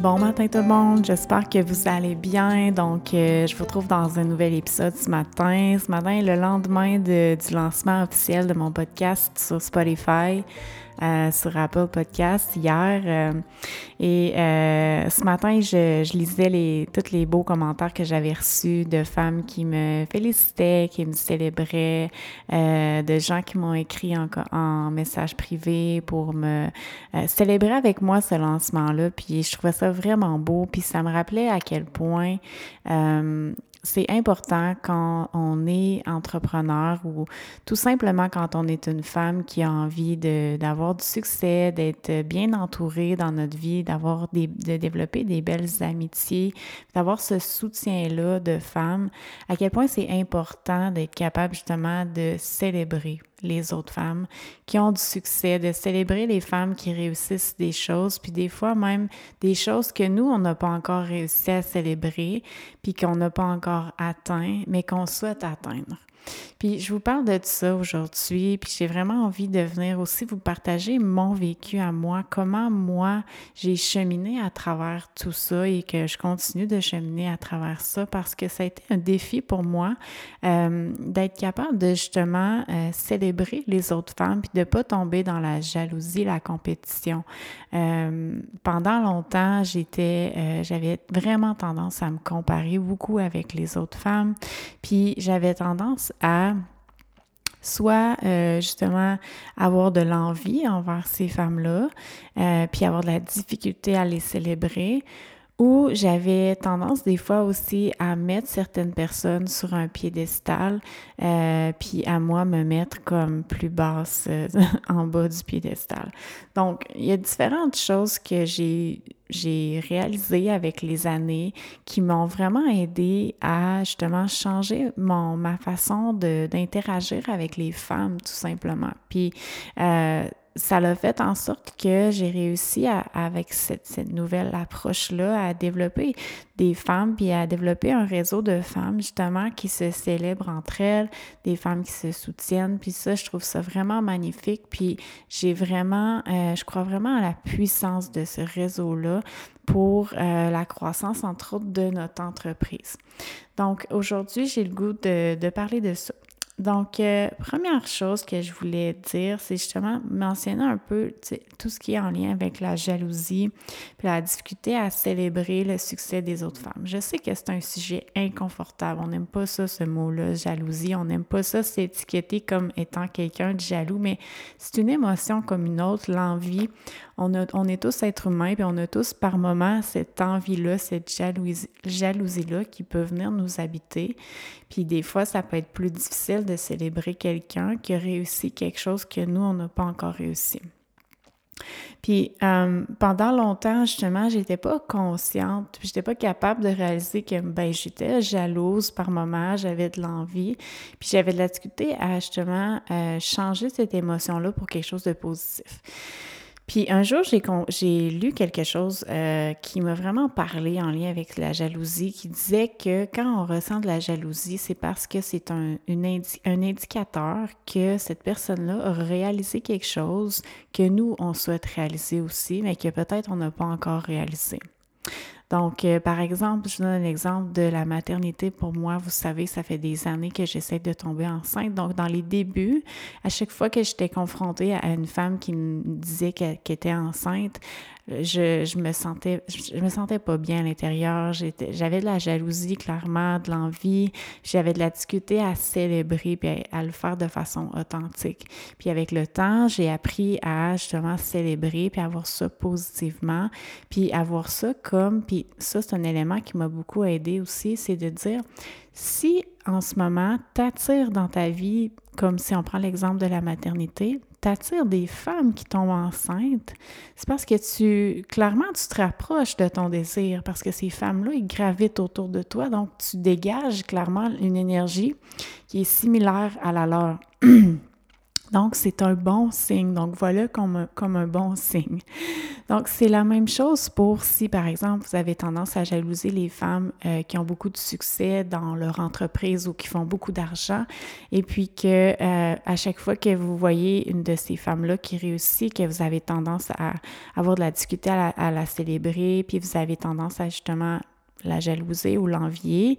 Bon matin tout le monde, j'espère que vous allez bien. Donc, euh, je vous retrouve dans un nouvel épisode ce matin. Ce matin, le lendemain du lancement officiel de mon podcast sur Spotify. Euh, sur Apple Podcast hier. Euh, et euh, ce matin, je, je, lisais les, tous les beaux commentaires que j'avais reçus de femmes qui me félicitaient, qui me célébraient, de gens qui m'ont écrit en, en, message privé pour me célébrer avec moi ce lancement-là. Puis je trouvais ça vraiment beau. Puis ça me rappelait à quel point c'est important quand on est entrepreneur ou tout simplement quand on est une femme qui a envie d'avoir du succès, d'être bien entourée dans notre vie, d'avoir des, de développer des belles amitiés, d'avoir ce soutien-là de femmes, à quel point c'est important d'être capable justement de célébrer les autres femmes qui ont du succès, de célébrer les femmes qui réussissent des choses, puis des fois même des choses que nous, on n'a pas encore réussi à célébrer, puis qu'on n'a pas encore atteint, mais qu'on souhaite atteindre. Puis je vous parle de ça aujourd'hui, puis j'ai vraiment envie de venir aussi vous partager mon vécu à moi, comment moi j'ai cheminé à travers tout ça et que je continue de cheminer à travers ça parce que ça a été un défi pour moi euh, d'être capable de justement euh, célébrer les autres femmes puis de pas tomber dans la jalousie, la compétition. Euh, pendant longtemps, j'étais, j'avais vraiment tendance à me comparer beaucoup avec les autres femmes, puis j'avais tendance à soit euh, justement avoir de l'envie envers ces femmes-là, euh, puis avoir de la difficulté à les célébrer, ou j'avais tendance des fois aussi à mettre certaines personnes sur un piédestal, euh, puis à moi me mettre comme plus basse euh, en bas du piédestal. Donc, il y a différentes choses que j'ai j'ai réalisées avec les années qui m'ont vraiment aidé à justement changer mon ma façon d'interagir avec les femmes tout simplement. Puis euh, ça l'a fait en sorte que j'ai réussi à, avec cette, cette nouvelle approche-là à développer des femmes, puis à développer un réseau de femmes justement qui se célèbrent entre elles, des femmes qui se soutiennent, puis ça, je trouve ça vraiment magnifique, puis j'ai vraiment, euh, je crois vraiment à la puissance de ce réseau-là pour euh, la croissance, entre autres, de notre entreprise. Donc, aujourd'hui, j'ai le goût de, de parler de ça. Donc, euh, première chose que je voulais dire, c'est justement mentionner un peu tout ce qui est en lien avec la jalousie, puis la difficulté à célébrer le succès des autres femmes. Je sais que c'est un sujet inconfortable. On n'aime pas ça, ce mot-là, jalousie. On n'aime pas ça s'étiqueter comme étant quelqu'un de jaloux, mais c'est une émotion comme une autre, l'envie. On, est tous êtres humains, puis on a tous par moments cette envie-là, cette jalousie-là qui peut venir nous habiter. Puis des fois, ça peut être plus difficile de célébrer quelqu'un qui a réussi quelque chose que nous, on n'a pas encore réussi. Puis euh, pendant longtemps, justement, j'étais pas consciente, puis j'étais pas capable de réaliser que ben j'étais jalouse par moments, j'avais de l'envie, puis j'avais de la difficulté à justement euh, changer cette émotion-là pour quelque chose de positif. Puis un jour, j'ai lu quelque chose euh, qui m'a vraiment parlé en lien avec la jalousie, qui disait que quand on ressent de la jalousie, c'est parce que c'est un, un indicateur que cette personne-là a réalisé quelque chose que nous, on souhaite réaliser aussi, mais que peut-être on n'a pas encore réalisé. Donc, euh, par exemple, je donne un exemple de la maternité. Pour moi, vous savez, ça fait des années que j'essaie de tomber enceinte. Donc, dans les débuts, à chaque fois que j'étais confrontée à une femme qui me disait qu'elle était enceinte, je, me sentais je me sentais pas bien à l'intérieur. J'avais de la jalousie, clairement, de l'envie. J'avais de la difficulté à célébrer puis à, le faire de façon authentique. Puis avec le temps, j'ai appris à justement célébrer puis avoir ça positivement, puis avoir ça comme, puis ça, c'est un élément qui m'a beaucoup aidé aussi, c'est de dire, si en ce moment, t'attires dans ta vie, comme si on prend l'exemple de la maternité, t'attires des femmes qui tombent enceintes, c'est parce que tu, clairement, tu te rapproches de ton désir, parce que ces femmes-là, ils gravitent autour de toi, donc tu dégages clairement une énergie qui est similaire à la leur. Donc, c'est un bon signe. Donc, voilà comme, comme un bon signe. Donc, c'est la même chose pour si, par exemple, vous avez tendance à jalouser les femmes euh, qui ont beaucoup de succès dans leur entreprise ou qui font beaucoup d'argent, et puis que euh, à chaque fois que vous voyez une de ces femmes-là qui réussit, que vous avez tendance à avoir de la difficulté à la célébrer, puis vous avez tendance à justement la jalouser ou l'envier,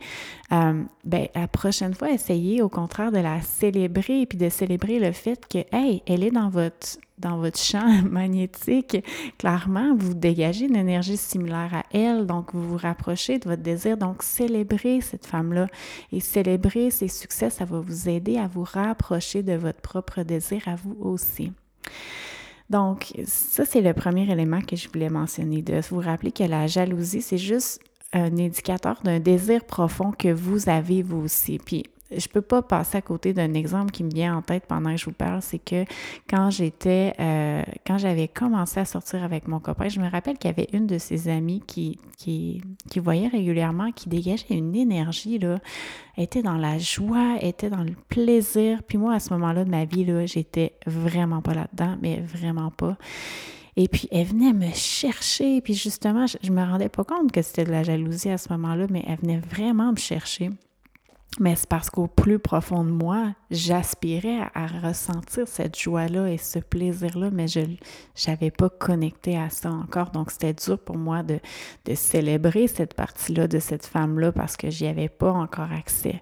euh, ben, la prochaine fois, essayez au contraire de la célébrer et puis de célébrer le fait que, hey, elle est dans votre, dans votre champ magnétique. Clairement, vous dégagez une énergie similaire à elle, donc vous vous rapprochez de votre désir. Donc, célébrez cette femme-là et célébrer ses succès, ça va vous aider à vous rapprocher de votre propre désir à vous aussi. Donc, ça, c'est le premier élément que je voulais mentionner, de vous rappeler que la jalousie, c'est juste un indicateur d'un désir profond que vous avez vous aussi. Puis je peux pas passer à côté d'un exemple qui me vient en tête pendant que je vous parle, c'est que quand j'étais, euh, quand j'avais commencé à sortir avec mon copain, je me rappelle qu'il y avait une de ses amies qui, qui, qui voyait régulièrement, qui dégageait une énergie, là, était dans la joie, était dans le plaisir. Puis moi, à ce moment-là de ma vie, là, j'étais vraiment pas là-dedans, mais vraiment pas. Et puis, elle venait me chercher. Puis justement, je, ne me rendais pas compte que c'était de la jalousie à ce moment-là, mais elle venait vraiment me chercher. Mais c'est parce qu'au plus profond de moi, j'aspirais à, ressentir cette joie-là et ce plaisir-là, mais je n'avais pas connecté à ça encore. Donc, c'était dur pour moi de, de célébrer cette partie-là de cette femme-là parce que j'y avais pas encore accès.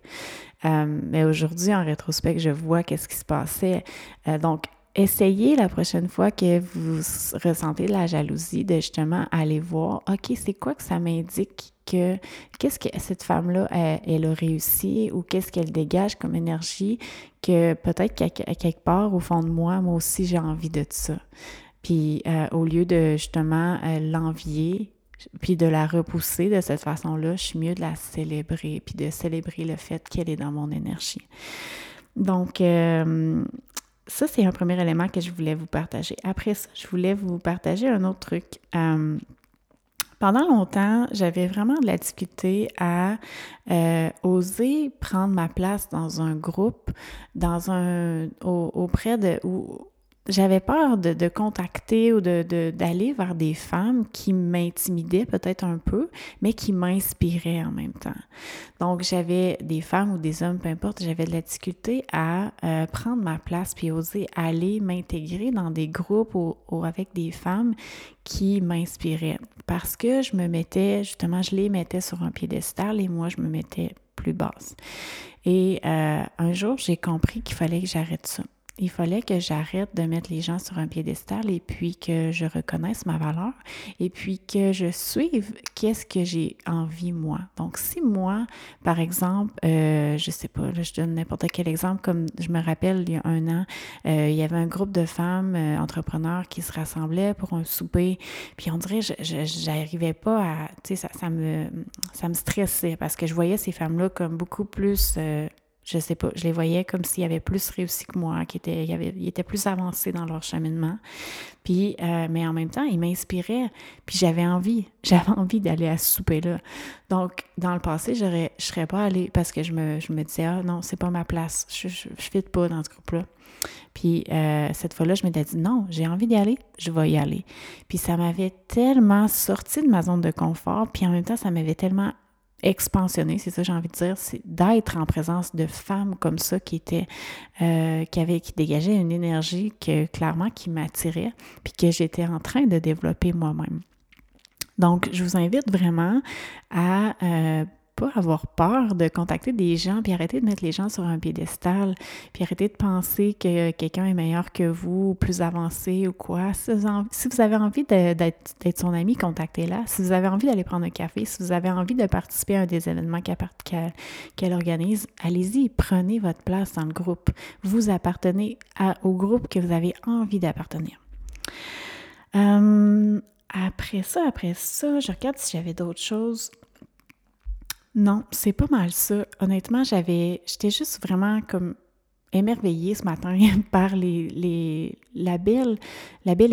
Euh, mais aujourd'hui, en rétrospect, je vois qu'est-ce qui se passait. Euh, donc, essayez la prochaine fois que vous ressentez de la jalousie de justement aller voir, OK, c'est quoi que ça m'indique que qu'est-ce que cette femme-là, elle, a réussi ou qu'est-ce qu'elle dégage comme énergie que peut-être qu'à quelque part au fond de moi, moi aussi j'ai envie de ça. Puis euh, au lieu de justement euh, l'envier, puis de la repousser de cette façon-là, je suis mieux de la célébrer, puis de célébrer le fait qu'elle est dans mon énergie. Donc, euh, ça, c'est un premier élément que je voulais vous partager. Après ça, je voulais vous partager un autre truc. Euh, pendant longtemps, j'avais vraiment de la difficulté à euh, oser prendre ma place dans un groupe, dans un auprès de j'avais peur de, contacter ou d'aller de, d'aller vers des femmes qui m'intimidaient peut-être un peu, mais qui m'inspiraient en même temps. Donc, j'avais des femmes ou des hommes, peu importe, j'avais de la difficulté à euh, prendre ma place puis oser aller m'intégrer dans des groupes ou, avec des femmes qui m'inspiraient. Parce que je me mettais, justement, je les mettais sur un piédestal et moi, je me mettais plus basse. Et euh, un jour, j'ai compris qu'il fallait que j'arrête ça il fallait que j'arrête de mettre les gens sur un piédestal et puis que je reconnaisse ma valeur et puis que je suive qu'est-ce que j'ai envie moi. Donc si moi, par exemple, euh, je sais pas, je donne n'importe quel exemple, comme je me rappelle il y a un an, euh, il y avait un groupe de femmes euh, entrepreneurs qui se rassemblaient pour un souper, puis on dirait je j'arrivais pas à, tu sais, ça, ça me ça me stressait parce que je voyais ces femmes-là comme beaucoup plus euh, je sais pas, je les voyais comme s'ils avaient plus réussi que moi, qu'ils étaient, ils, étaient plus avancés dans leur cheminement. Euh, mais en même temps, ils m'inspiraient. Puis j'avais envie, j'avais envie d'aller à ce souper-là. Donc, dans le passé, j'aurais, je serais pas allée parce que je me, je disais, ah non, c'est pas ma place, je ne fit pas dans ce groupe-là. Puis euh, cette fois-là, je m'étais dit non, j'ai envie d'y aller, je vais y aller. Puis ça m'avait tellement sorti de ma zone de confort, puis en même temps, ça m'avait tellement expansionner, c'est ça j'ai envie de dire, c'est d'être en présence de femmes comme ça qui étaient, euh, qui avaient, qui dégageaient une énergie que clairement qui m'attirait, puis que j'étais en train de développer moi-même. Donc, je vous invite vraiment à euh, pas avoir peur de contacter des gens, puis arrêter de mettre les gens sur un piédestal, puis arrêter de penser que quelqu'un est meilleur que vous, plus avancé ou quoi. Si vous, avez envie d'être son ami, contactez-la. Si vous avez envie d'aller prendre un café, si vous avez envie de participer à un des événements qu'elle organise, allez-y, prenez votre place dans le groupe. Vous appartenez au groupe que vous avez envie d'appartenir. Euh, après ça, après ça, je regarde si j'avais d'autres choses. Non, c'est pas mal ça. Honnêtement, j'avais, j'étais juste vraiment comme émerveillée ce matin par la, belle,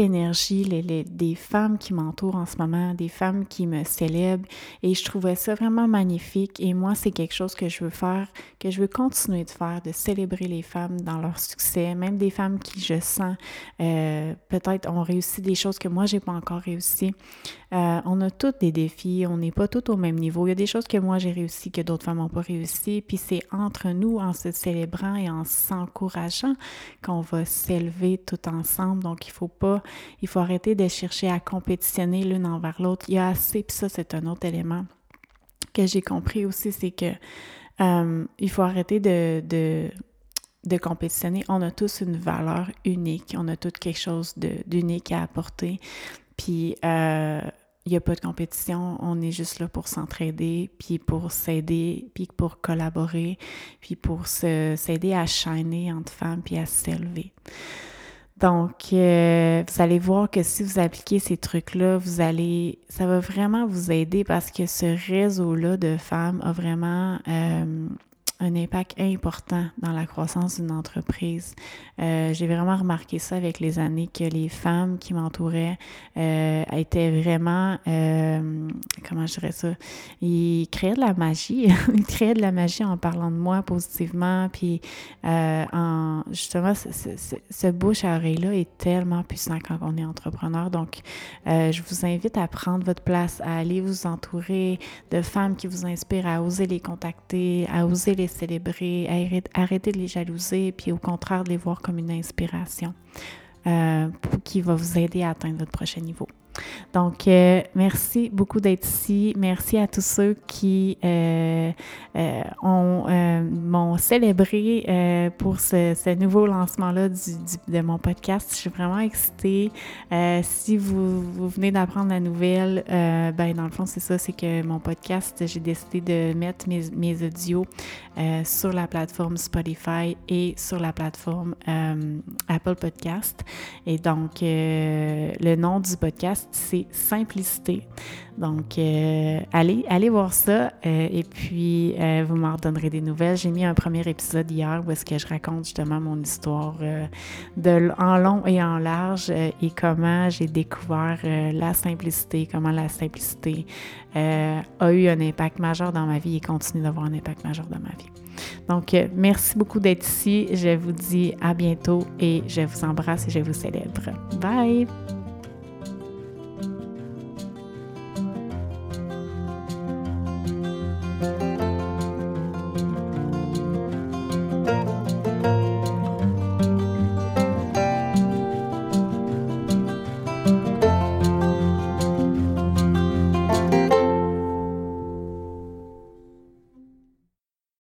énergie des femmes qui m'entourent en ce moment, des femmes qui me célèbrent. Et je trouvais ça vraiment magnifique. Et moi, c'est quelque chose que je veux faire, que je veux continuer de faire, de célébrer les femmes dans leur succès, même des femmes qui, je sens, euh, peut-être ont réussi des choses que moi, j'ai pas encore réussi. Euh, on a toutes des défis, on n'est pas toutes au même niveau. Il y a des choses que moi j'ai réussi que d'autres femmes n'ont pas réussi. Puis c'est entre nous, en se célébrant et en s'encourageant, qu'on va s'élever tout ensemble. Donc il faut pas, il faut arrêter de chercher à compétitionner l'une envers l'autre. Il y a assez, puis ça c'est un autre élément que j'ai compris aussi, c'est que euh, il faut arrêter de, de compétitionner, on a tous une valeur unique, on a tous quelque chose d'unique à apporter. Puis, euh, il n'y a pas de compétition, on est juste là pour s'entraider, puis pour s'aider, puis pour collaborer, puis pour s'aider à shiner entre femmes, puis à s'élever. Donc, euh, vous allez voir que si vous appliquez ces trucs-là, vous allez, ça va vraiment vous aider parce que ce réseau-là de femmes a vraiment euh, un impact important dans la croissance d'une entreprise. Euh, j'ai vraiment remarqué ça avec les années que les femmes qui m'entouraient euh, étaient vraiment, euh, comment je dirais ça, ils créaient de la magie, ils créaient de la magie en parlant de moi positivement, puis en justement, ce, ce, ce bouche à oreille-là est tellement puissant quand on est entrepreneur. Donc, je vous invite à prendre votre place, à aller vous entourer de femmes qui vous inspirent, à oser les contacter, à oser les célébrer, arrêter de les jalouser, puis au contraire de les voir comme une inspiration euh, qui va vous aider à atteindre votre prochain niveau. Donc, euh, merci beaucoup d'être ici. Merci à tous ceux qui euh, euh, ont m'ont célébré pour ce, nouveau lancement-là de mon podcast. Je suis vraiment excitée. si vous, vous venez d'apprendre la nouvelle, ben dans le fond, c'est ça, c'est que mon podcast, j'ai décidé de mettre mes, mes audios sur la plateforme Spotify et sur la plateforme Apple Podcast. Et donc, le nom du podcast, c'est simplicité. Donc, euh, allez, allez voir ça euh, et puis euh, vous m'en redonnerez des nouvelles. J'ai mis un premier épisode hier où que je raconte justement mon histoire de, en long et en large et comment j'ai découvert la simplicité, comment la simplicité a eu un impact majeur dans ma vie et continue d'avoir un impact majeur dans ma vie. Donc, merci beaucoup d'être ici. Je vous dis à bientôt et je vous embrasse et je vous célèbre. Bye!